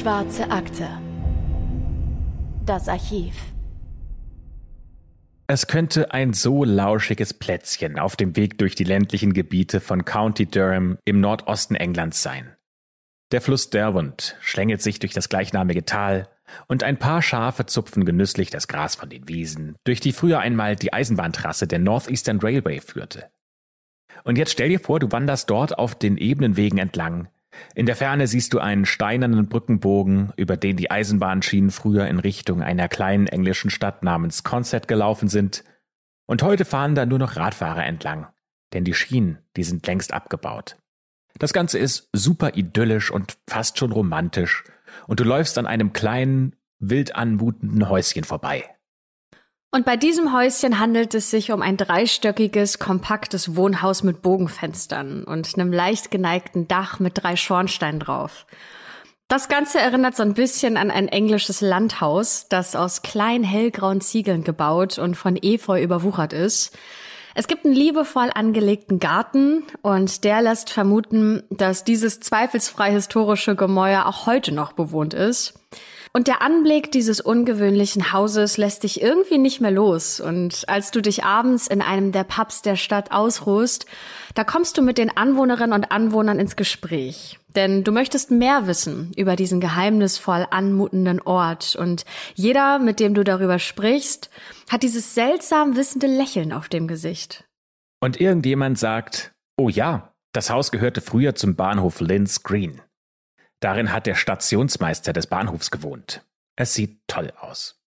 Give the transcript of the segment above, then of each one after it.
Schwarze Akte. Das Archiv. Es könnte ein so lauschiges Plätzchen auf dem Weg durch die ländlichen Gebiete von County Durham im Nordosten Englands sein. Der Fluss Derwent schlängelt sich durch das gleichnamige Tal und ein paar Schafe zupfen genüsslich das Gras von den Wiesen, durch die früher einmal die Eisenbahntrasse der Northeastern Railway führte. Und jetzt stell dir vor, du wanderst dort auf den ebenen Wegen entlang. In der Ferne siehst du einen steinernen Brückenbogen, über den die Eisenbahnschienen früher in Richtung einer kleinen englischen Stadt namens Consett gelaufen sind. Und heute fahren da nur noch Radfahrer entlang, denn die Schienen, die sind längst abgebaut. Das Ganze ist super idyllisch und fast schon romantisch, und du läufst an einem kleinen, wild anmutenden Häuschen vorbei. Und bei diesem Häuschen handelt es sich um ein dreistöckiges, kompaktes Wohnhaus mit Bogenfenstern und einem leicht geneigten Dach mit drei Schornsteinen drauf. Das Ganze erinnert so ein bisschen an ein englisches Landhaus, das aus kleinen hellgrauen Ziegeln gebaut und von Efeu überwuchert ist. Es gibt einen liebevoll angelegten Garten und der lässt vermuten, dass dieses zweifelsfrei historische Gemäuer auch heute noch bewohnt ist. Und der Anblick dieses ungewöhnlichen Hauses lässt dich irgendwie nicht mehr los. Und als du dich abends in einem der Pubs der Stadt ausruhst, da kommst du mit den Anwohnerinnen und Anwohnern ins Gespräch. Denn du möchtest mehr wissen über diesen geheimnisvoll anmutenden Ort. Und jeder, mit dem du darüber sprichst, hat dieses seltsam wissende Lächeln auf dem Gesicht. Und irgendjemand sagt, oh ja, das Haus gehörte früher zum Bahnhof Linz Green. Darin hat der Stationsmeister des Bahnhofs gewohnt. Es sieht toll aus.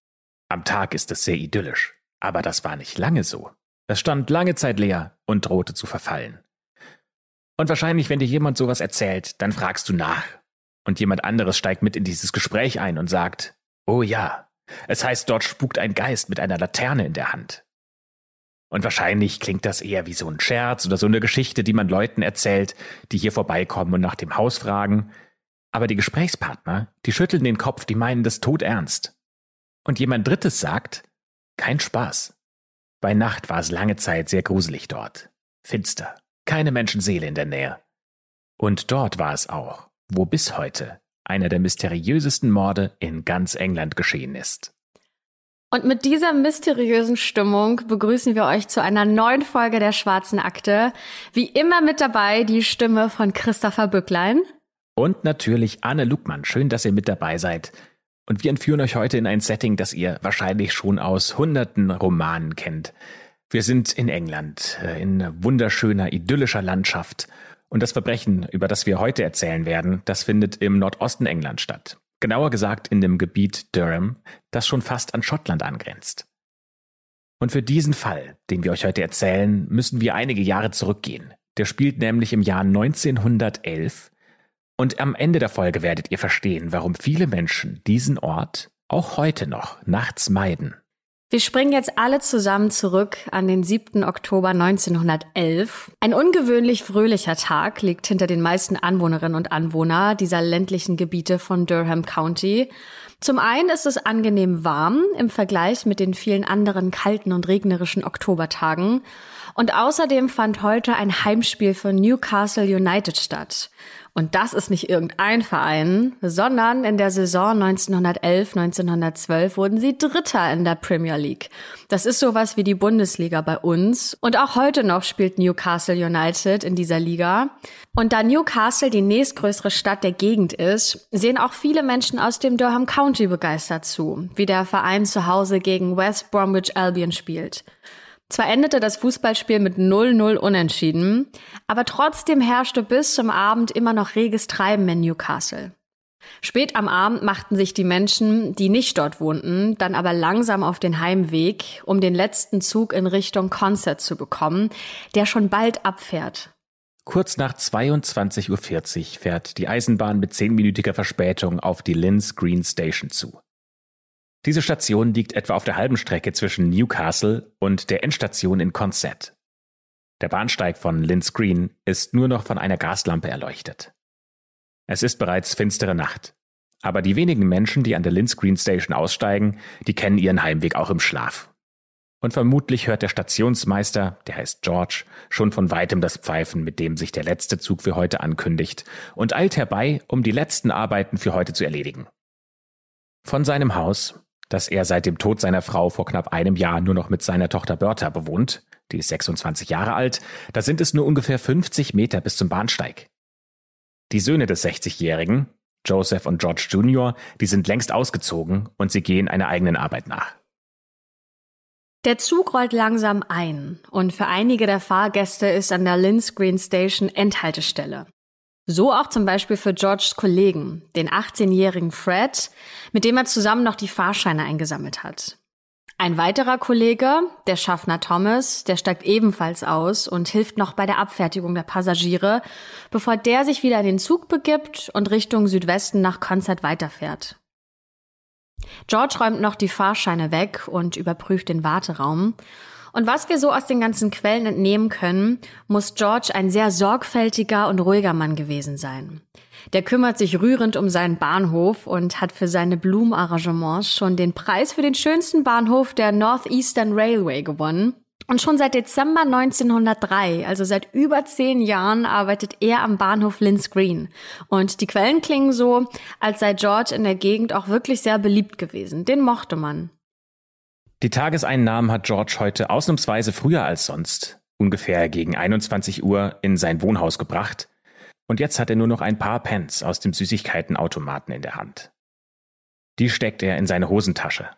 Am Tag ist es sehr idyllisch, aber das war nicht lange so. Es stand lange Zeit leer und drohte zu verfallen. Und wahrscheinlich, wenn dir jemand sowas erzählt, dann fragst du nach. Und jemand anderes steigt mit in dieses Gespräch ein und sagt, oh ja, es heißt, dort spukt ein Geist mit einer Laterne in der Hand. Und wahrscheinlich klingt das eher wie so ein Scherz oder so eine Geschichte, die man Leuten erzählt, die hier vorbeikommen und nach dem Haus fragen, aber die Gesprächspartner, die schütteln den Kopf, die meinen das tot ernst. Und jemand Drittes sagt, kein Spaß. Bei Nacht war es lange Zeit sehr gruselig dort. Finster. Keine Menschenseele in der Nähe. Und dort war es auch, wo bis heute einer der mysteriösesten Morde in ganz England geschehen ist. Und mit dieser mysteriösen Stimmung begrüßen wir euch zu einer neuen Folge der Schwarzen Akte. Wie immer mit dabei die Stimme von Christopher Bücklein. Und natürlich Anne Lugmann. Schön, dass ihr mit dabei seid. Und wir entführen euch heute in ein Setting, das ihr wahrscheinlich schon aus hunderten Romanen kennt. Wir sind in England, äh, in wunderschöner, idyllischer Landschaft. Und das Verbrechen, über das wir heute erzählen werden, das findet im Nordosten England statt. Genauer gesagt in dem Gebiet Durham, das schon fast an Schottland angrenzt. Und für diesen Fall, den wir euch heute erzählen, müssen wir einige Jahre zurückgehen. Der spielt nämlich im Jahr 1911 und am Ende der Folge werdet ihr verstehen, warum viele Menschen diesen Ort auch heute noch nachts meiden. Wir springen jetzt alle zusammen zurück an den 7. Oktober 1911. Ein ungewöhnlich fröhlicher Tag liegt hinter den meisten Anwohnerinnen und Anwohner dieser ländlichen Gebiete von Durham County. Zum einen ist es angenehm warm im Vergleich mit den vielen anderen kalten und regnerischen Oktobertagen. Und außerdem fand heute ein Heimspiel von Newcastle United statt. Und das ist nicht irgendein Verein, sondern in der Saison 1911-1912 wurden sie Dritter in der Premier League. Das ist sowas wie die Bundesliga bei uns. Und auch heute noch spielt Newcastle United in dieser Liga. Und da Newcastle die nächstgrößere Stadt der Gegend ist, sehen auch viele Menschen aus dem Durham County begeistert zu, wie der Verein zu Hause gegen West Bromwich Albion spielt. Zwar endete das Fußballspiel mit 0-0 unentschieden, aber trotzdem herrschte bis zum Abend immer noch reges Treiben in Newcastle. Spät am Abend machten sich die Menschen, die nicht dort wohnten, dann aber langsam auf den Heimweg, um den letzten Zug in Richtung Concert zu bekommen, der schon bald abfährt. Kurz nach 22.40 Uhr fährt die Eisenbahn mit zehnminütiger Verspätung auf die Linz Green Station zu. Diese Station liegt etwa auf der halben Strecke zwischen Newcastle und der Endstation in Consett. Der Bahnsteig von Linz Green ist nur noch von einer Gaslampe erleuchtet. Es ist bereits finstere Nacht, aber die wenigen Menschen, die an der Linz Green Station aussteigen, die kennen ihren Heimweg auch im Schlaf. Und vermutlich hört der Stationsmeister, der heißt George, schon von weitem das Pfeifen, mit dem sich der letzte Zug für heute ankündigt, und eilt herbei, um die letzten Arbeiten für heute zu erledigen. Von seinem Haus, das er seit dem Tod seiner Frau vor knapp einem Jahr nur noch mit seiner Tochter Bertha bewohnt, die ist 26 Jahre alt, da sind es nur ungefähr 50 Meter bis zum Bahnsteig. Die Söhne des 60-Jährigen, Joseph und George Jr., die sind längst ausgezogen und sie gehen einer eigenen Arbeit nach. Der Zug rollt langsam ein und für einige der Fahrgäste ist an der Linz Green Station Endhaltestelle. So auch zum Beispiel für Georges Kollegen, den 18-jährigen Fred, mit dem er zusammen noch die Fahrscheine eingesammelt hat. Ein weiterer Kollege, der Schaffner Thomas, der steigt ebenfalls aus und hilft noch bei der Abfertigung der Passagiere, bevor der sich wieder in den Zug begibt und Richtung Südwesten nach Konzert weiterfährt. George räumt noch die Fahrscheine weg und überprüft den Warteraum. Und was wir so aus den ganzen Quellen entnehmen können, muss George ein sehr sorgfältiger und ruhiger Mann gewesen sein. Der kümmert sich rührend um seinen Bahnhof und hat für seine Blumenarrangements schon den Preis für den schönsten Bahnhof der Northeastern Railway gewonnen. Und schon seit Dezember 1903, also seit über zehn Jahren, arbeitet er am Bahnhof Linz Green. Und die Quellen klingen so, als sei George in der Gegend auch wirklich sehr beliebt gewesen. Den mochte man. Die Tageseinnahmen hat George heute ausnahmsweise früher als sonst, ungefähr gegen 21 Uhr, in sein Wohnhaus gebracht. Und jetzt hat er nur noch ein paar Pence aus dem Süßigkeitenautomaten in der Hand. Die steckt er in seine Hosentasche.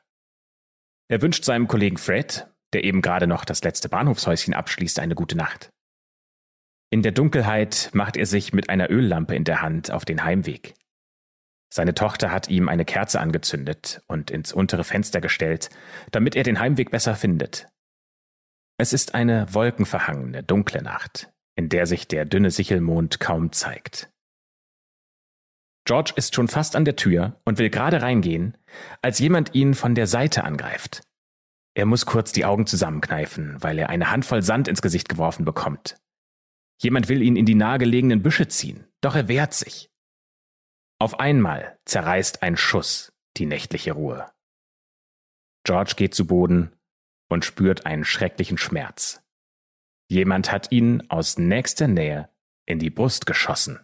Er wünscht seinem Kollegen Fred, der eben gerade noch das letzte Bahnhofshäuschen abschließt, eine gute Nacht. In der Dunkelheit macht er sich mit einer Öllampe in der Hand auf den Heimweg. Seine Tochter hat ihm eine Kerze angezündet und ins untere Fenster gestellt, damit er den Heimweg besser findet. Es ist eine wolkenverhangene, dunkle Nacht, in der sich der dünne Sichelmond kaum zeigt. George ist schon fast an der Tür und will gerade reingehen, als jemand ihn von der Seite angreift. Er muss kurz die Augen zusammenkneifen, weil er eine Handvoll Sand ins Gesicht geworfen bekommt. Jemand will ihn in die nahegelegenen Büsche ziehen, doch er wehrt sich. Auf einmal zerreißt ein Schuss die nächtliche Ruhe. George geht zu Boden und spürt einen schrecklichen Schmerz. Jemand hat ihn aus nächster Nähe in die Brust geschossen.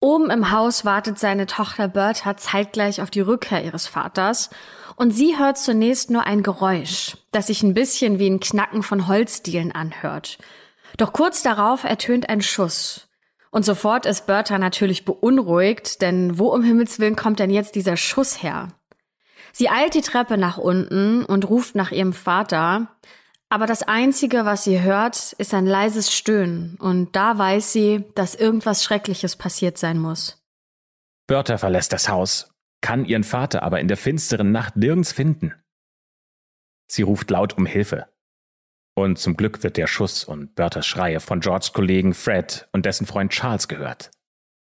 Oben im Haus wartet seine Tochter Bertha zeitgleich auf die Rückkehr ihres Vaters und sie hört zunächst nur ein Geräusch, das sich ein bisschen wie ein Knacken von Holzdielen anhört. Doch kurz darauf ertönt ein Schuss. Und sofort ist Bertha natürlich beunruhigt, denn wo um Himmels Willen kommt denn jetzt dieser Schuss her? Sie eilt die Treppe nach unten und ruft nach ihrem Vater, aber das Einzige, was sie hört, ist ein leises Stöhnen, und da weiß sie, dass irgendwas Schreckliches passiert sein muss. Bertha verlässt das Haus kann ihren Vater aber in der finsteren Nacht nirgends finden. Sie ruft laut um Hilfe. Und zum Glück wird der Schuss und Berthas Schreie von Georges Kollegen Fred und dessen Freund Charles gehört.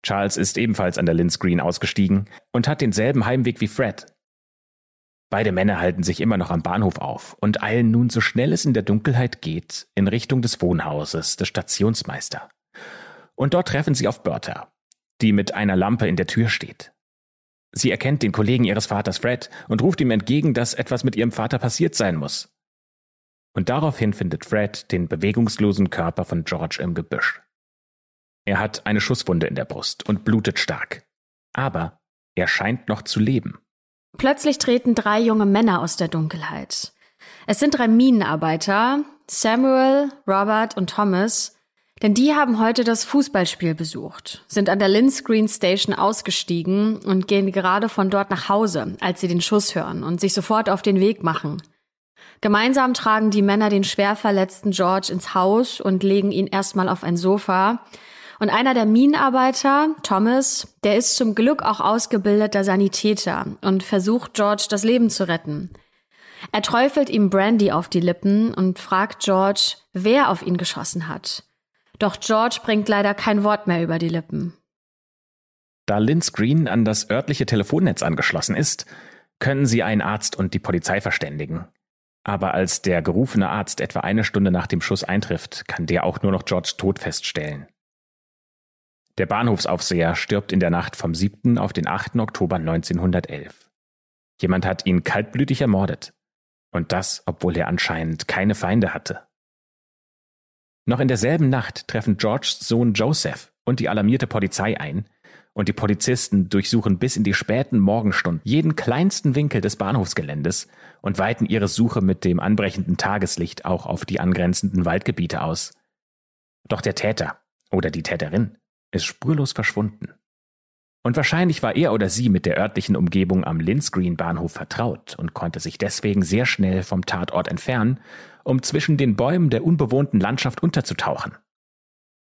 Charles ist ebenfalls an der Linz Green ausgestiegen und hat denselben Heimweg wie Fred. Beide Männer halten sich immer noch am Bahnhof auf und eilen nun so schnell es in der Dunkelheit geht in Richtung des Wohnhauses des Stationsmeister. Und dort treffen sie auf Bertha, die mit einer Lampe in der Tür steht. Sie erkennt den Kollegen ihres Vaters Fred und ruft ihm entgegen, dass etwas mit ihrem Vater passiert sein muss. Und daraufhin findet Fred den bewegungslosen Körper von George im Gebüsch. Er hat eine Schusswunde in der Brust und blutet stark. Aber er scheint noch zu leben. Plötzlich treten drei junge Männer aus der Dunkelheit. Es sind drei Minenarbeiter, Samuel, Robert und Thomas, denn die haben heute das Fußballspiel besucht, sind an der Linz Green Station ausgestiegen und gehen gerade von dort nach Hause, als sie den Schuss hören und sich sofort auf den Weg machen. Gemeinsam tragen die Männer den schwer verletzten George ins Haus und legen ihn erstmal auf ein Sofa. Und einer der Minenarbeiter, Thomas, der ist zum Glück auch ausgebildeter Sanitäter und versucht George das Leben zu retten. Er träufelt ihm Brandy auf die Lippen und fragt George, wer auf ihn geschossen hat. Doch George bringt leider kein Wort mehr über die Lippen. Da Linz Green an das örtliche Telefonnetz angeschlossen ist, können sie einen Arzt und die Polizei verständigen. Aber als der gerufene Arzt etwa eine Stunde nach dem Schuss eintrifft, kann der auch nur noch George Tod feststellen. Der Bahnhofsaufseher stirbt in der Nacht vom 7. auf den 8. Oktober 1911. Jemand hat ihn kaltblütig ermordet. Und das, obwohl er anscheinend keine Feinde hatte. Noch in derselben Nacht treffen Georges Sohn Joseph und die alarmierte Polizei ein, und die Polizisten durchsuchen bis in die späten Morgenstunden jeden kleinsten Winkel des Bahnhofsgeländes und weiten ihre Suche mit dem anbrechenden Tageslicht auch auf die angrenzenden Waldgebiete aus. Doch der Täter oder die Täterin ist spurlos verschwunden. Und wahrscheinlich war er oder sie mit der örtlichen Umgebung am Linsgreen Bahnhof vertraut und konnte sich deswegen sehr schnell vom Tatort entfernen, um zwischen den Bäumen der unbewohnten Landschaft unterzutauchen.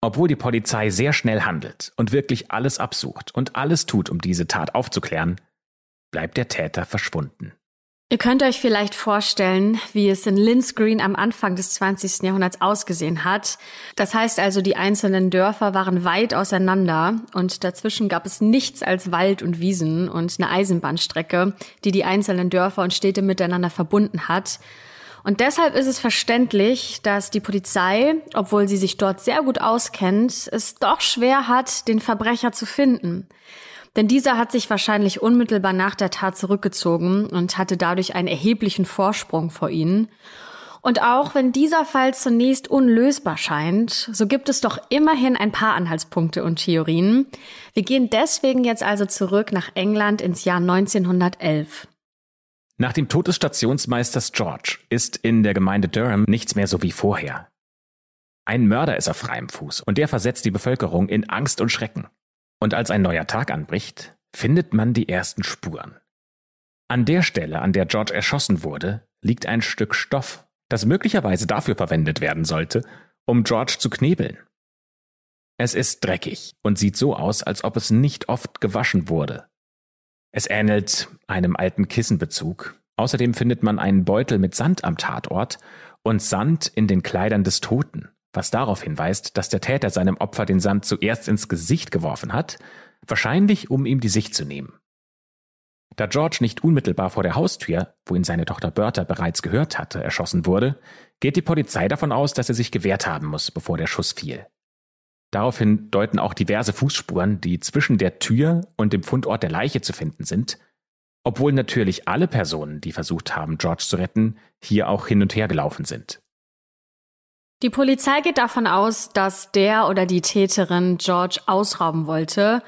Obwohl die Polizei sehr schnell handelt und wirklich alles absucht und alles tut, um diese Tat aufzuklären, bleibt der Täter verschwunden. Ihr könnt euch vielleicht vorstellen, wie es in Linz Green am Anfang des 20. Jahrhunderts ausgesehen hat. Das heißt also, die einzelnen Dörfer waren weit auseinander und dazwischen gab es nichts als Wald und Wiesen und eine Eisenbahnstrecke, die die einzelnen Dörfer und Städte miteinander verbunden hat. Und deshalb ist es verständlich, dass die Polizei, obwohl sie sich dort sehr gut auskennt, es doch schwer hat, den Verbrecher zu finden. Denn dieser hat sich wahrscheinlich unmittelbar nach der Tat zurückgezogen und hatte dadurch einen erheblichen Vorsprung vor ihnen. Und auch wenn dieser Fall zunächst unlösbar scheint, so gibt es doch immerhin ein paar Anhaltspunkte und Theorien. Wir gehen deswegen jetzt also zurück nach England ins Jahr 1911. Nach dem Tod des Stationsmeisters George ist in der Gemeinde Durham nichts mehr so wie vorher. Ein Mörder ist auf freiem Fuß und der versetzt die Bevölkerung in Angst und Schrecken. Und als ein neuer Tag anbricht, findet man die ersten Spuren. An der Stelle, an der George erschossen wurde, liegt ein Stück Stoff, das möglicherweise dafür verwendet werden sollte, um George zu knebeln. Es ist dreckig und sieht so aus, als ob es nicht oft gewaschen wurde. Es ähnelt einem alten Kissenbezug. Außerdem findet man einen Beutel mit Sand am Tatort und Sand in den Kleidern des Toten was darauf hinweist, dass der Täter seinem Opfer den Sand zuerst ins Gesicht geworfen hat, wahrscheinlich um ihm die Sicht zu nehmen. Da George nicht unmittelbar vor der Haustür, wo ihn seine Tochter Bertha bereits gehört hatte, erschossen wurde, geht die Polizei davon aus, dass er sich gewehrt haben muss, bevor der Schuss fiel. Daraufhin deuten auch diverse Fußspuren, die zwischen der Tür und dem Fundort der Leiche zu finden sind, obwohl natürlich alle Personen, die versucht haben, George zu retten, hier auch hin und her gelaufen sind. Die Polizei geht davon aus, dass der oder die Täterin George ausrauben wollte.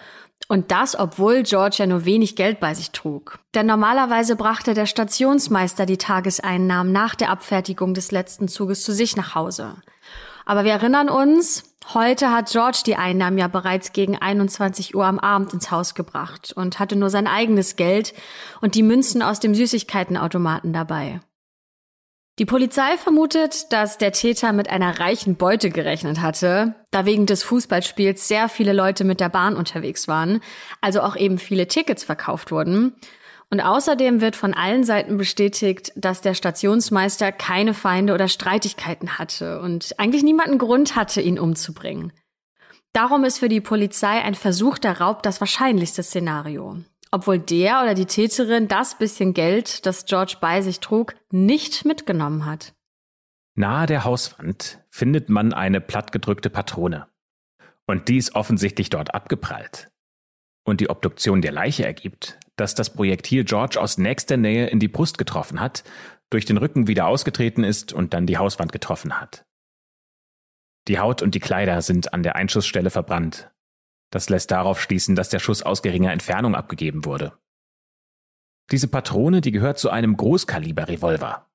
Und das, obwohl George ja nur wenig Geld bei sich trug. Denn normalerweise brachte der Stationsmeister die Tageseinnahmen nach der Abfertigung des letzten Zuges zu sich nach Hause. Aber wir erinnern uns, heute hat George die Einnahmen ja bereits gegen 21 Uhr am Abend ins Haus gebracht und hatte nur sein eigenes Geld und die Münzen aus dem Süßigkeitenautomaten dabei. Die Polizei vermutet, dass der Täter mit einer reichen Beute gerechnet hatte, da wegen des Fußballspiels sehr viele Leute mit der Bahn unterwegs waren, also auch eben viele Tickets verkauft wurden. Und außerdem wird von allen Seiten bestätigt, dass der Stationsmeister keine Feinde oder Streitigkeiten hatte und eigentlich niemanden Grund hatte, ihn umzubringen. Darum ist für die Polizei ein versuchter Raub das wahrscheinlichste Szenario obwohl der oder die Täterin das bisschen Geld, das George bei sich trug, nicht mitgenommen hat. Nahe der Hauswand findet man eine plattgedrückte Patrone. Und die ist offensichtlich dort abgeprallt. Und die Obduktion der Leiche ergibt, dass das Projektil George aus nächster Nähe in die Brust getroffen hat, durch den Rücken wieder ausgetreten ist und dann die Hauswand getroffen hat. Die Haut und die Kleider sind an der Einschussstelle verbrannt das lässt darauf schließen, dass der Schuss aus geringer Entfernung abgegeben wurde. Diese Patrone, die gehört zu einem Großkaliber-Revolver.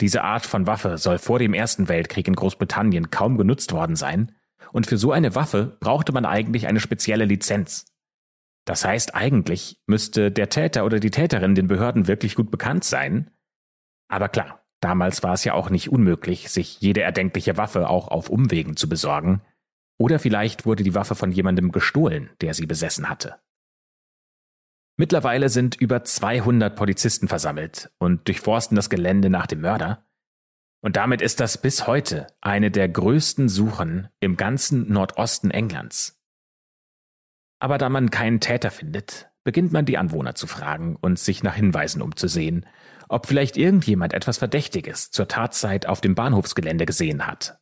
Diese Art von Waffe soll vor dem Ersten Weltkrieg in Großbritannien kaum genutzt worden sein, und für so eine Waffe brauchte man eigentlich eine spezielle Lizenz. Das heißt, eigentlich müsste der Täter oder die Täterin den Behörden wirklich gut bekannt sein. Aber klar, damals war es ja auch nicht unmöglich, sich jede erdenkliche Waffe auch auf Umwegen zu besorgen, oder vielleicht wurde die Waffe von jemandem gestohlen, der sie besessen hatte. Mittlerweile sind über 200 Polizisten versammelt und durchforsten das Gelände nach dem Mörder. Und damit ist das bis heute eine der größten Suchen im ganzen Nordosten Englands. Aber da man keinen Täter findet, beginnt man die Anwohner zu fragen und sich nach Hinweisen umzusehen, ob vielleicht irgendjemand etwas Verdächtiges zur Tatzeit auf dem Bahnhofsgelände gesehen hat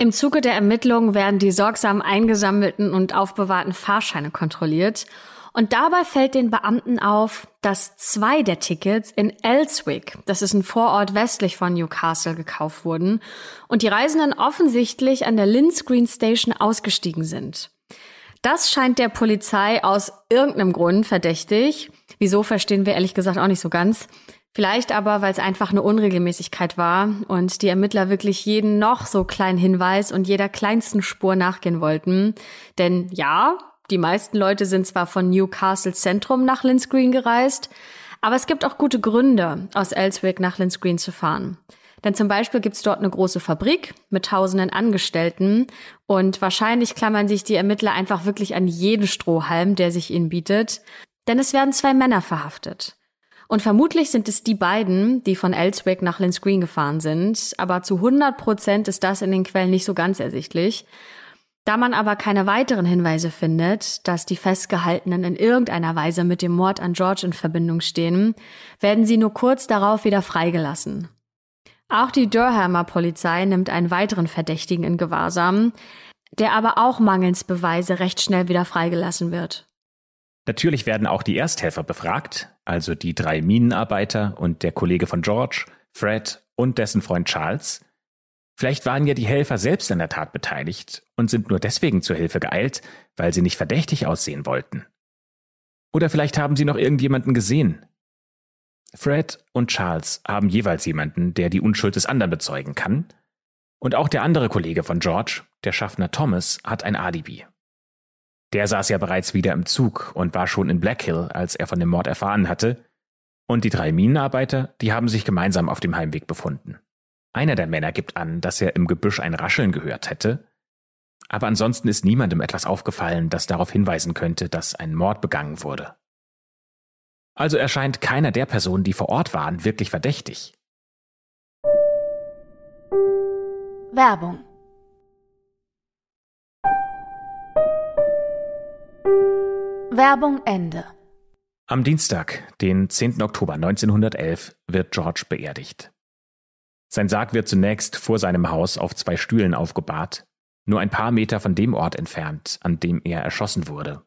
im Zuge der Ermittlungen werden die sorgsam eingesammelten und aufbewahrten Fahrscheine kontrolliert. Und dabei fällt den Beamten auf, dass zwei der Tickets in Elswick, das ist ein Vorort westlich von Newcastle, gekauft wurden und die Reisenden offensichtlich an der Linz Green Station ausgestiegen sind. Das scheint der Polizei aus irgendeinem Grund verdächtig. Wieso verstehen wir ehrlich gesagt auch nicht so ganz. Vielleicht aber, weil es einfach eine Unregelmäßigkeit war und die Ermittler wirklich jeden noch so kleinen Hinweis und jeder kleinsten Spur nachgehen wollten. Denn ja, die meisten Leute sind zwar von Newcastle Zentrum nach Linz Green gereist, aber es gibt auch gute Gründe, aus Elswick nach Linz Green zu fahren. Denn zum Beispiel gibt es dort eine große Fabrik mit tausenden Angestellten und wahrscheinlich klammern sich die Ermittler einfach wirklich an jeden Strohhalm, der sich ihnen bietet. Denn es werden zwei Männer verhaftet. Und vermutlich sind es die beiden, die von Elswick nach Linz Green gefahren sind, aber zu 100 Prozent ist das in den Quellen nicht so ganz ersichtlich. Da man aber keine weiteren Hinweise findet, dass die Festgehaltenen in irgendeiner Weise mit dem Mord an George in Verbindung stehen, werden sie nur kurz darauf wieder freigelassen. Auch die Durhamer Polizei nimmt einen weiteren Verdächtigen in Gewahrsam, der aber auch mangels Beweise recht schnell wieder freigelassen wird. Natürlich werden auch die Ersthelfer befragt, also die drei Minenarbeiter und der Kollege von George, Fred und dessen Freund Charles. Vielleicht waren ja die Helfer selbst an der Tat beteiligt und sind nur deswegen zur Hilfe geeilt, weil sie nicht verdächtig aussehen wollten. Oder vielleicht haben sie noch irgendjemanden gesehen. Fred und Charles haben jeweils jemanden, der die Unschuld des anderen bezeugen kann. Und auch der andere Kollege von George, der Schaffner Thomas, hat ein Alibi. Der saß ja bereits wieder im Zug und war schon in Black Hill, als er von dem Mord erfahren hatte. Und die drei Minenarbeiter, die haben sich gemeinsam auf dem Heimweg befunden. Einer der Männer gibt an, dass er im Gebüsch ein Rascheln gehört hätte. Aber ansonsten ist niemandem etwas aufgefallen, das darauf hinweisen könnte, dass ein Mord begangen wurde. Also erscheint keiner der Personen, die vor Ort waren, wirklich verdächtig. Werbung Werbung Ende. Am Dienstag, den 10. Oktober 1911, wird George beerdigt. Sein Sarg wird zunächst vor seinem Haus auf zwei Stühlen aufgebahrt, nur ein paar Meter von dem Ort entfernt, an dem er erschossen wurde.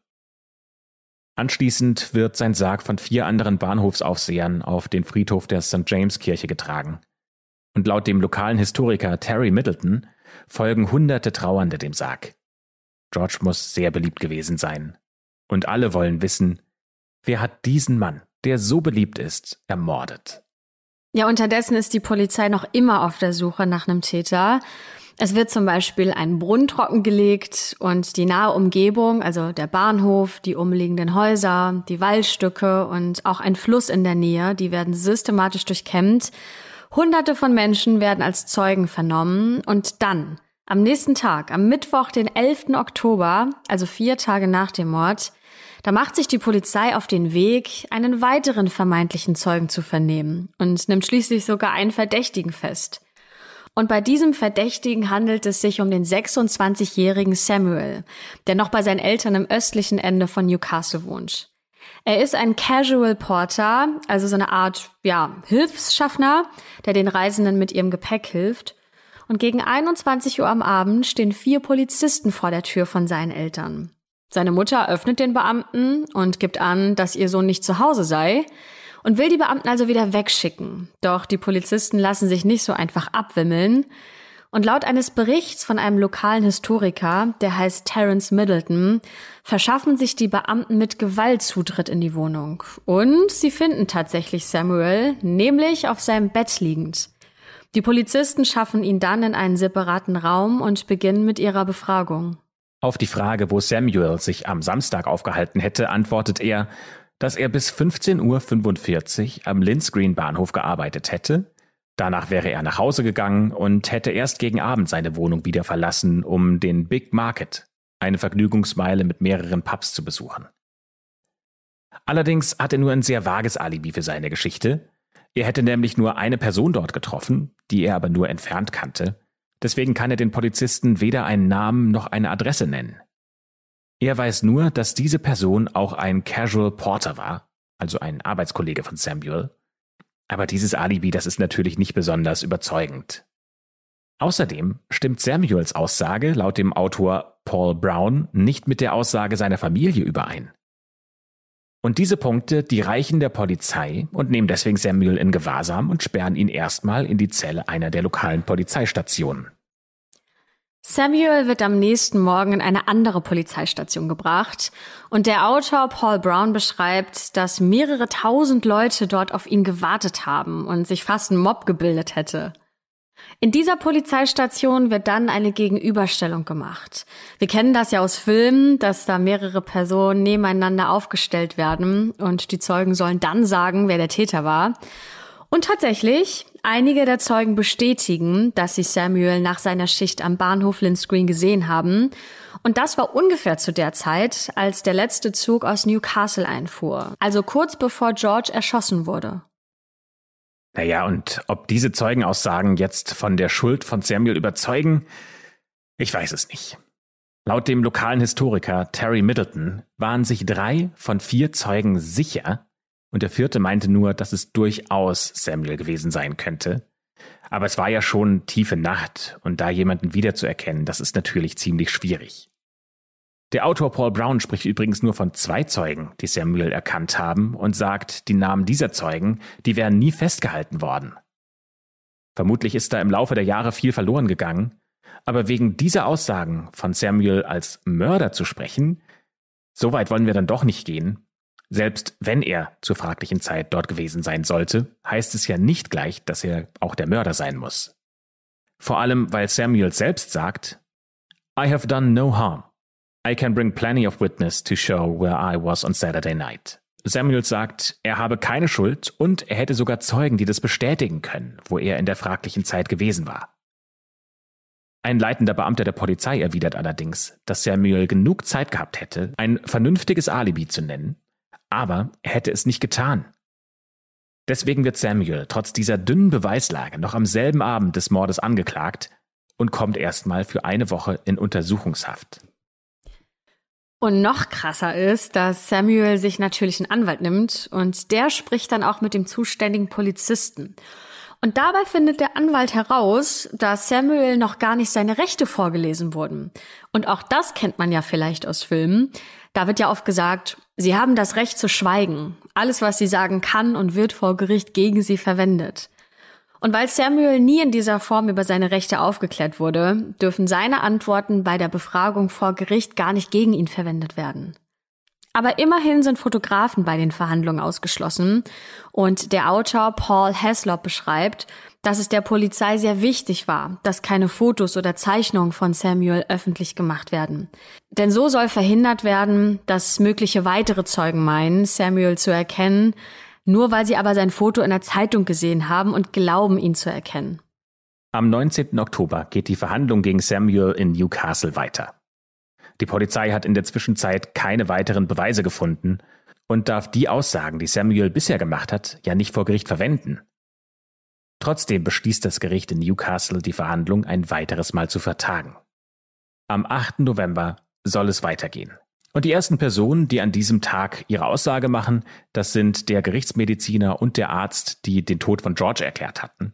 Anschließend wird sein Sarg von vier anderen Bahnhofsaufsehern auf den Friedhof der St. James Kirche getragen. Und laut dem lokalen Historiker Terry Middleton folgen hunderte Trauernde dem Sarg. George muss sehr beliebt gewesen sein. Und alle wollen wissen, wer hat diesen Mann, der so beliebt ist, ermordet? Ja, unterdessen ist die Polizei noch immer auf der Suche nach einem Täter. Es wird zum Beispiel ein Brunnen trockengelegt und die nahe Umgebung, also der Bahnhof, die umliegenden Häuser, die Waldstücke und auch ein Fluss in der Nähe, die werden systematisch durchkämmt. Hunderte von Menschen werden als Zeugen vernommen und dann am nächsten Tag, am Mittwoch, den 11. Oktober, also vier Tage nach dem Mord, da macht sich die Polizei auf den Weg, einen weiteren vermeintlichen Zeugen zu vernehmen und nimmt schließlich sogar einen Verdächtigen fest. Und bei diesem Verdächtigen handelt es sich um den 26-jährigen Samuel, der noch bei seinen Eltern im östlichen Ende von Newcastle wohnt. Er ist ein Casual Porter, also so eine Art, ja, Hilfsschaffner, der den Reisenden mit ihrem Gepäck hilft und gegen 21 Uhr am Abend stehen vier Polizisten vor der Tür von seinen Eltern. Seine Mutter öffnet den Beamten und gibt an, dass ihr Sohn nicht zu Hause sei und will die Beamten also wieder wegschicken. Doch die Polizisten lassen sich nicht so einfach abwimmeln. Und laut eines Berichts von einem lokalen Historiker, der heißt Terence Middleton, verschaffen sich die Beamten mit Gewalt Zutritt in die Wohnung. Und sie finden tatsächlich Samuel, nämlich auf seinem Bett liegend. Die Polizisten schaffen ihn dann in einen separaten Raum und beginnen mit ihrer Befragung. Auf die Frage, wo Samuel sich am Samstag aufgehalten hätte, antwortet er, dass er bis 15.45 Uhr am Linsgreen Bahnhof gearbeitet hätte. Danach wäre er nach Hause gegangen und hätte erst gegen Abend seine Wohnung wieder verlassen, um den Big Market, eine Vergnügungsmeile mit mehreren Pubs zu besuchen. Allerdings hat er nur ein sehr vages Alibi für seine Geschichte, er hätte nämlich nur eine Person dort getroffen, die er aber nur entfernt kannte. Deswegen kann er den Polizisten weder einen Namen noch eine Adresse nennen. Er weiß nur, dass diese Person auch ein Casual Porter war, also ein Arbeitskollege von Samuel. Aber dieses Alibi, das ist natürlich nicht besonders überzeugend. Außerdem stimmt Samuels Aussage laut dem Autor Paul Brown nicht mit der Aussage seiner Familie überein. Und diese Punkte, die reichen der Polizei und nehmen deswegen Samuel in Gewahrsam und sperren ihn erstmal in die Zelle einer der lokalen Polizeistationen. Samuel wird am nächsten Morgen in eine andere Polizeistation gebracht und der Autor Paul Brown beschreibt, dass mehrere tausend Leute dort auf ihn gewartet haben und sich fast ein Mob gebildet hätte. In dieser Polizeistation wird dann eine Gegenüberstellung gemacht. Wir kennen das ja aus Filmen, dass da mehrere Personen nebeneinander aufgestellt werden und die Zeugen sollen dann sagen, wer der Täter war. Und tatsächlich, einige der Zeugen bestätigen, dass sie Samuel nach seiner Schicht am Bahnhof Linz gesehen haben. Und das war ungefähr zu der Zeit, als der letzte Zug aus Newcastle einfuhr. Also kurz bevor George erschossen wurde. Naja, und ob diese Zeugenaussagen jetzt von der Schuld von Samuel überzeugen, ich weiß es nicht. Laut dem lokalen Historiker Terry Middleton waren sich drei von vier Zeugen sicher, und der vierte meinte nur, dass es durchaus Samuel gewesen sein könnte. Aber es war ja schon tiefe Nacht und da jemanden wiederzuerkennen, das ist natürlich ziemlich schwierig. Der Autor Paul Brown spricht übrigens nur von zwei Zeugen, die Samuel erkannt haben und sagt, die Namen dieser Zeugen, die wären nie festgehalten worden. Vermutlich ist da im Laufe der Jahre viel verloren gegangen, aber wegen dieser Aussagen von Samuel als Mörder zu sprechen, so weit wollen wir dann doch nicht gehen selbst wenn er zur fraglichen Zeit dort gewesen sein sollte, heißt es ja nicht gleich, dass er auch der Mörder sein muss. Vor allem, weil Samuel selbst sagt, I have done no harm. I can bring plenty of witness to show where I was on Saturday night. Samuel sagt, er habe keine Schuld und er hätte sogar Zeugen, die das bestätigen können, wo er in der fraglichen Zeit gewesen war. Ein leitender Beamter der Polizei erwidert allerdings, dass Samuel genug Zeit gehabt hätte, ein vernünftiges Alibi zu nennen, aber er hätte es nicht getan. Deswegen wird Samuel trotz dieser dünnen Beweislage noch am selben Abend des Mordes angeklagt und kommt erstmal für eine Woche in Untersuchungshaft. Und noch krasser ist, dass Samuel sich natürlich einen Anwalt nimmt und der spricht dann auch mit dem zuständigen Polizisten. Und dabei findet der Anwalt heraus, dass Samuel noch gar nicht seine Rechte vorgelesen wurden. Und auch das kennt man ja vielleicht aus Filmen. Da wird ja oft gesagt, Sie haben das Recht zu schweigen. Alles, was Sie sagen, kann und wird vor Gericht gegen Sie verwendet. Und weil Samuel nie in dieser Form über seine Rechte aufgeklärt wurde, dürfen seine Antworten bei der Befragung vor Gericht gar nicht gegen ihn verwendet werden. Aber immerhin sind Fotografen bei den Verhandlungen ausgeschlossen und der Autor Paul Haslop beschreibt, dass es der Polizei sehr wichtig war, dass keine Fotos oder Zeichnungen von Samuel öffentlich gemacht werden. Denn so soll verhindert werden, dass mögliche weitere Zeugen meinen, Samuel zu erkennen, nur weil sie aber sein Foto in der Zeitung gesehen haben und glauben, ihn zu erkennen. Am 19. Oktober geht die Verhandlung gegen Samuel in Newcastle weiter. Die Polizei hat in der Zwischenzeit keine weiteren Beweise gefunden und darf die Aussagen, die Samuel bisher gemacht hat, ja nicht vor Gericht verwenden. Trotzdem beschließt das Gericht in Newcastle, die Verhandlung ein weiteres Mal zu vertagen. Am 8. November soll es weitergehen. Und die ersten Personen, die an diesem Tag ihre Aussage machen, das sind der Gerichtsmediziner und der Arzt, die den Tod von George erklärt hatten.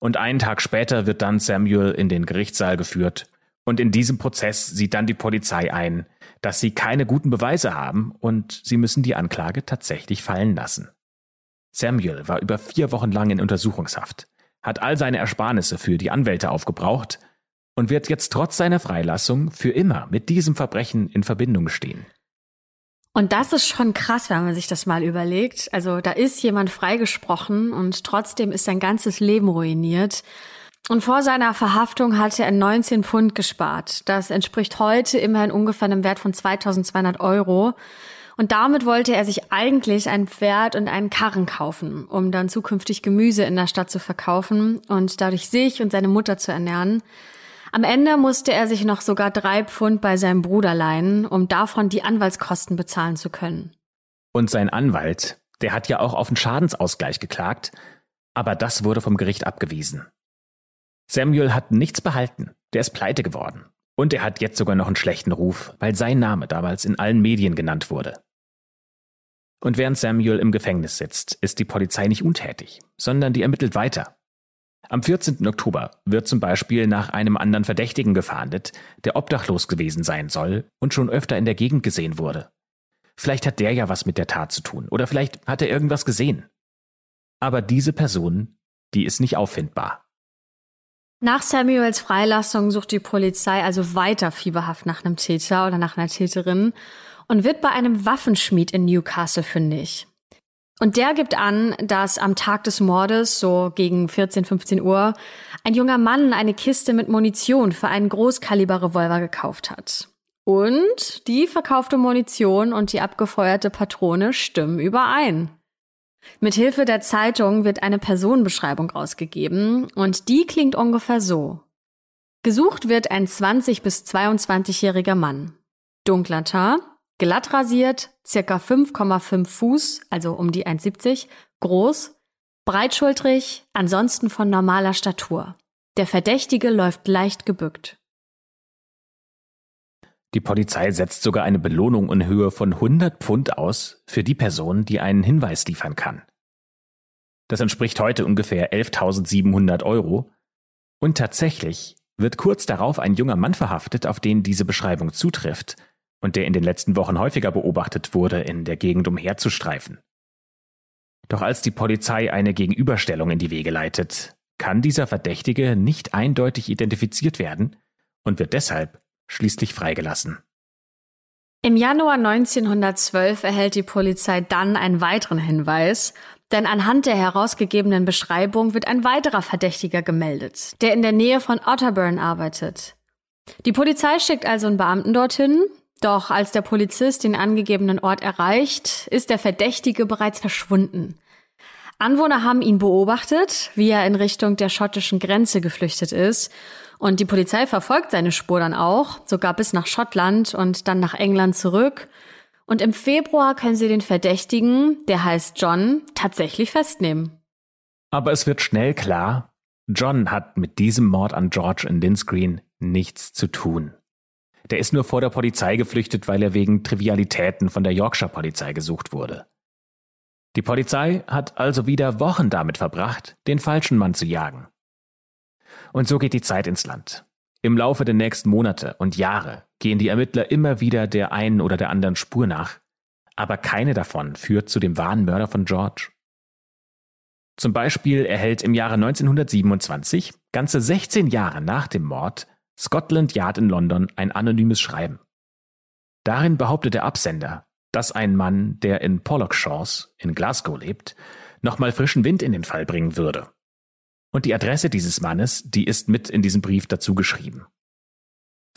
Und einen Tag später wird dann Samuel in den Gerichtssaal geführt. Und in diesem Prozess sieht dann die Polizei ein, dass sie keine guten Beweise haben und sie müssen die Anklage tatsächlich fallen lassen. Samuel war über vier Wochen lang in Untersuchungshaft, hat all seine Ersparnisse für die Anwälte aufgebraucht und wird jetzt trotz seiner Freilassung für immer mit diesem Verbrechen in Verbindung stehen. Und das ist schon krass, wenn man sich das mal überlegt. Also da ist jemand freigesprochen und trotzdem ist sein ganzes Leben ruiniert. Und vor seiner Verhaftung hatte er 19 Pfund gespart. Das entspricht heute immerhin ungefähr einem Wert von 2200 Euro. Und damit wollte er sich eigentlich ein Pferd und einen Karren kaufen, um dann zukünftig Gemüse in der Stadt zu verkaufen und dadurch sich und seine Mutter zu ernähren. Am Ende musste er sich noch sogar drei Pfund bei seinem Bruder leihen, um davon die Anwaltskosten bezahlen zu können. Und sein Anwalt, der hat ja auch auf einen Schadensausgleich geklagt, aber das wurde vom Gericht abgewiesen. Samuel hat nichts behalten, der ist pleite geworden. Und er hat jetzt sogar noch einen schlechten Ruf, weil sein Name damals in allen Medien genannt wurde. Und während Samuel im Gefängnis sitzt, ist die Polizei nicht untätig, sondern die ermittelt weiter. Am 14. Oktober wird zum Beispiel nach einem anderen Verdächtigen gefahndet, der obdachlos gewesen sein soll und schon öfter in der Gegend gesehen wurde. Vielleicht hat der ja was mit der Tat zu tun oder vielleicht hat er irgendwas gesehen. Aber diese Person, die ist nicht auffindbar. Nach Samuels Freilassung sucht die Polizei also weiter fieberhaft nach einem Täter oder nach einer Täterin und wird bei einem Waffenschmied in Newcastle fündig. Und der gibt an, dass am Tag des Mordes, so gegen 14, 15 Uhr, ein junger Mann eine Kiste mit Munition für einen Großkaliber-Revolver gekauft hat. Und die verkaufte Munition und die abgefeuerte Patrone stimmen überein. Mithilfe der Zeitung wird eine Personenbeschreibung rausgegeben und die klingt ungefähr so. Gesucht wird ein 20 bis 22-jähriger Mann. Dunkler Teint, glatt rasiert, circa 5,5 Fuß, also um die 1,70, groß, breitschultrig, ansonsten von normaler Statur. Der Verdächtige läuft leicht gebückt. Die Polizei setzt sogar eine Belohnung in Höhe von 100 Pfund aus für die Person, die einen Hinweis liefern kann. Das entspricht heute ungefähr 11.700 Euro. Und tatsächlich wird kurz darauf ein junger Mann verhaftet, auf den diese Beschreibung zutrifft und der in den letzten Wochen häufiger beobachtet wurde, in der Gegend umherzustreifen. Doch als die Polizei eine Gegenüberstellung in die Wege leitet, kann dieser Verdächtige nicht eindeutig identifiziert werden und wird deshalb schließlich freigelassen. Im Januar 1912 erhält die Polizei dann einen weiteren Hinweis, denn anhand der herausgegebenen Beschreibung wird ein weiterer Verdächtiger gemeldet, der in der Nähe von Otterburn arbeitet. Die Polizei schickt also einen Beamten dorthin, doch als der Polizist den angegebenen Ort erreicht, ist der Verdächtige bereits verschwunden. Anwohner haben ihn beobachtet, wie er in Richtung der schottischen Grenze geflüchtet ist und die Polizei verfolgt seine Spur dann auch, sogar bis nach Schottland und dann nach England zurück. Und im Februar können sie den Verdächtigen, der heißt John, tatsächlich festnehmen. Aber es wird schnell klar, John hat mit diesem Mord an George in Linscreen nichts zu tun. Der ist nur vor der Polizei geflüchtet, weil er wegen Trivialitäten von der Yorkshire Polizei gesucht wurde. Die Polizei hat also wieder Wochen damit verbracht, den falschen Mann zu jagen. Und so geht die Zeit ins Land. Im Laufe der nächsten Monate und Jahre gehen die Ermittler immer wieder der einen oder der anderen Spur nach, aber keine davon führt zu dem wahren Mörder von George. Zum Beispiel erhält im Jahre 1927, ganze 16 Jahre nach dem Mord, Scotland Yard in London ein anonymes Schreiben. Darin behauptet der Absender, dass ein Mann, der in Pollokshaws in Glasgow lebt, nochmal frischen Wind in den Fall bringen würde. Und die Adresse dieses Mannes, die ist mit in diesem Brief dazu geschrieben.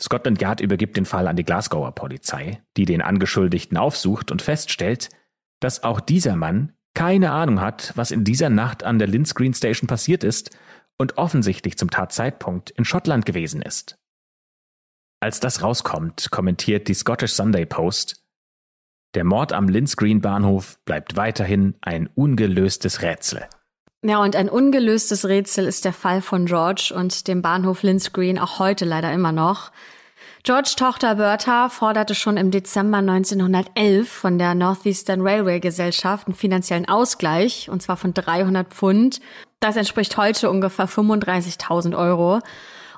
Scotland Yard übergibt den Fall an die Glasgower Polizei, die den Angeschuldigten aufsucht und feststellt, dass auch dieser Mann keine Ahnung hat, was in dieser Nacht an der Linz Green Station passiert ist und offensichtlich zum Tatzeitpunkt in Schottland gewesen ist. Als das rauskommt, kommentiert die Scottish Sunday Post, der Mord am Linz Green Bahnhof bleibt weiterhin ein ungelöstes Rätsel. Ja, und ein ungelöstes Rätsel ist der Fall von George und dem Bahnhof Linz Green auch heute leider immer noch. George Tochter Bertha forderte schon im Dezember 1911 von der Northeastern Railway Gesellschaft einen finanziellen Ausgleich, und zwar von 300 Pfund. Das entspricht heute ungefähr 35.000 Euro.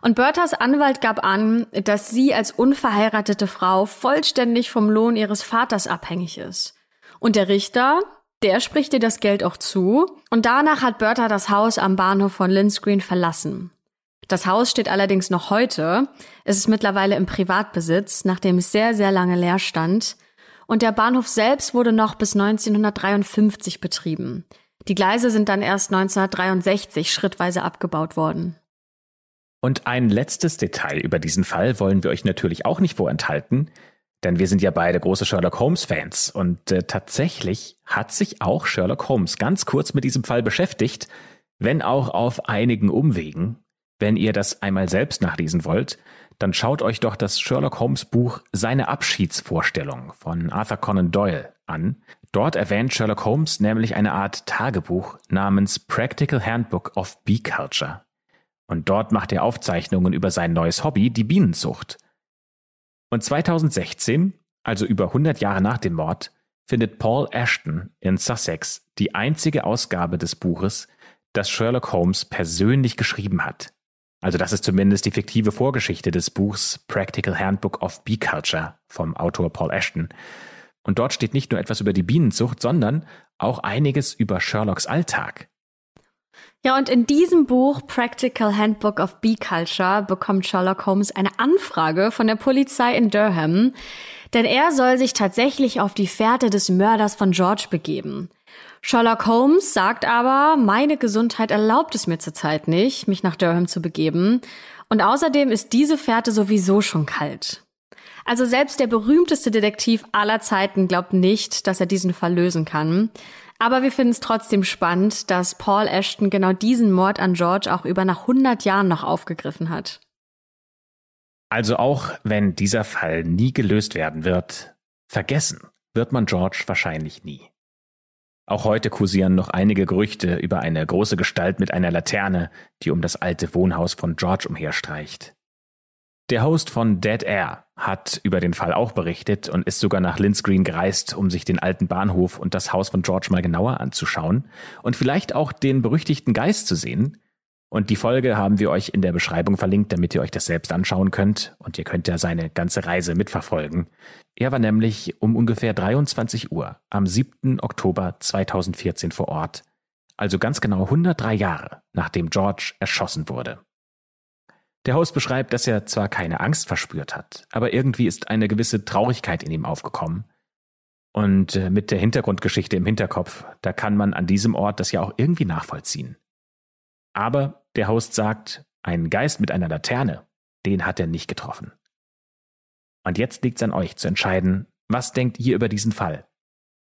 Und Berthas Anwalt gab an, dass sie als unverheiratete Frau vollständig vom Lohn ihres Vaters abhängig ist. Und der Richter, der spricht ihr das Geld auch zu und danach hat Bertha das Haus am Bahnhof von Linscreen verlassen. Das Haus steht allerdings noch heute. Es ist mittlerweile im Privatbesitz, nachdem es sehr, sehr lange leer stand. Und der Bahnhof selbst wurde noch bis 1953 betrieben. Die Gleise sind dann erst 1963 schrittweise abgebaut worden. Und ein letztes Detail über diesen Fall wollen wir euch natürlich auch nicht vorenthalten, denn wir sind ja beide große Sherlock Holmes-Fans und äh, tatsächlich hat sich auch Sherlock Holmes ganz kurz mit diesem Fall beschäftigt, wenn auch auf einigen Umwegen. Wenn ihr das einmal selbst nachlesen wollt, dann schaut euch doch das Sherlock Holmes Buch Seine Abschiedsvorstellung von Arthur Conan Doyle an. Dort erwähnt Sherlock Holmes nämlich eine Art Tagebuch namens Practical Handbook of Bee Culture. Und dort macht er Aufzeichnungen über sein neues Hobby, die Bienenzucht. Und 2016, also über 100 Jahre nach dem Mord, findet Paul Ashton in Sussex die einzige Ausgabe des Buches, das Sherlock Holmes persönlich geschrieben hat. Also das ist zumindest die fiktive Vorgeschichte des Buchs Practical Handbook of Bee Culture vom Autor Paul Ashton. Und dort steht nicht nur etwas über die Bienenzucht, sondern auch einiges über Sherlocks Alltag. Ja, und in diesem Buch Practical Handbook of Bee Culture bekommt Sherlock Holmes eine Anfrage von der Polizei in Durham, denn er soll sich tatsächlich auf die Fährte des Mörders von George begeben. Sherlock Holmes sagt aber, meine Gesundheit erlaubt es mir zurzeit nicht, mich nach Durham zu begeben. Und außerdem ist diese Fährte sowieso schon kalt. Also selbst der berühmteste Detektiv aller Zeiten glaubt nicht, dass er diesen Fall lösen kann. Aber wir finden es trotzdem spannend, dass Paul Ashton genau diesen Mord an George auch über nach 100 Jahren noch aufgegriffen hat. Also auch wenn dieser Fall nie gelöst werden wird, vergessen wird man George wahrscheinlich nie. Auch heute kursieren noch einige Gerüchte über eine große Gestalt mit einer Laterne, die um das alte Wohnhaus von George umherstreicht. Der Host von Dead Air hat über den Fall auch berichtet und ist sogar nach Linz Green gereist, um sich den alten Bahnhof und das Haus von George mal genauer anzuschauen und vielleicht auch den berüchtigten Geist zu sehen, und die Folge haben wir euch in der Beschreibung verlinkt, damit ihr euch das selbst anschauen könnt. Und ihr könnt ja seine ganze Reise mitverfolgen. Er war nämlich um ungefähr 23 Uhr am 7. Oktober 2014 vor Ort. Also ganz genau 103 Jahre, nachdem George erschossen wurde. Der Host beschreibt, dass er zwar keine Angst verspürt hat, aber irgendwie ist eine gewisse Traurigkeit in ihm aufgekommen. Und äh, mit der Hintergrundgeschichte im Hinterkopf, da kann man an diesem Ort das ja auch irgendwie nachvollziehen. Aber der Host sagt, einen Geist mit einer Laterne, den hat er nicht getroffen. Und jetzt liegt es an euch zu entscheiden, was denkt ihr über diesen Fall?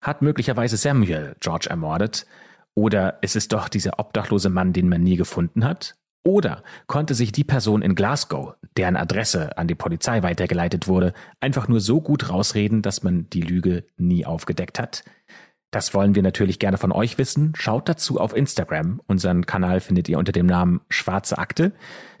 Hat möglicherweise Samuel George ermordet? Oder ist es doch dieser obdachlose Mann, den man nie gefunden hat? Oder konnte sich die Person in Glasgow, deren Adresse an die Polizei weitergeleitet wurde, einfach nur so gut rausreden, dass man die Lüge nie aufgedeckt hat? Das wollen wir natürlich gerne von euch wissen. Schaut dazu auf Instagram. Unseren Kanal findet ihr unter dem Namen Schwarze Akte.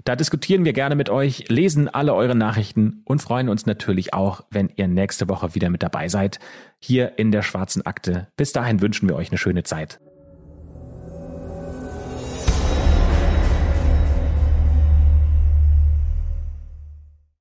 Da diskutieren wir gerne mit euch, lesen alle eure Nachrichten und freuen uns natürlich auch, wenn ihr nächste Woche wieder mit dabei seid, hier in der Schwarzen Akte. Bis dahin wünschen wir euch eine schöne Zeit.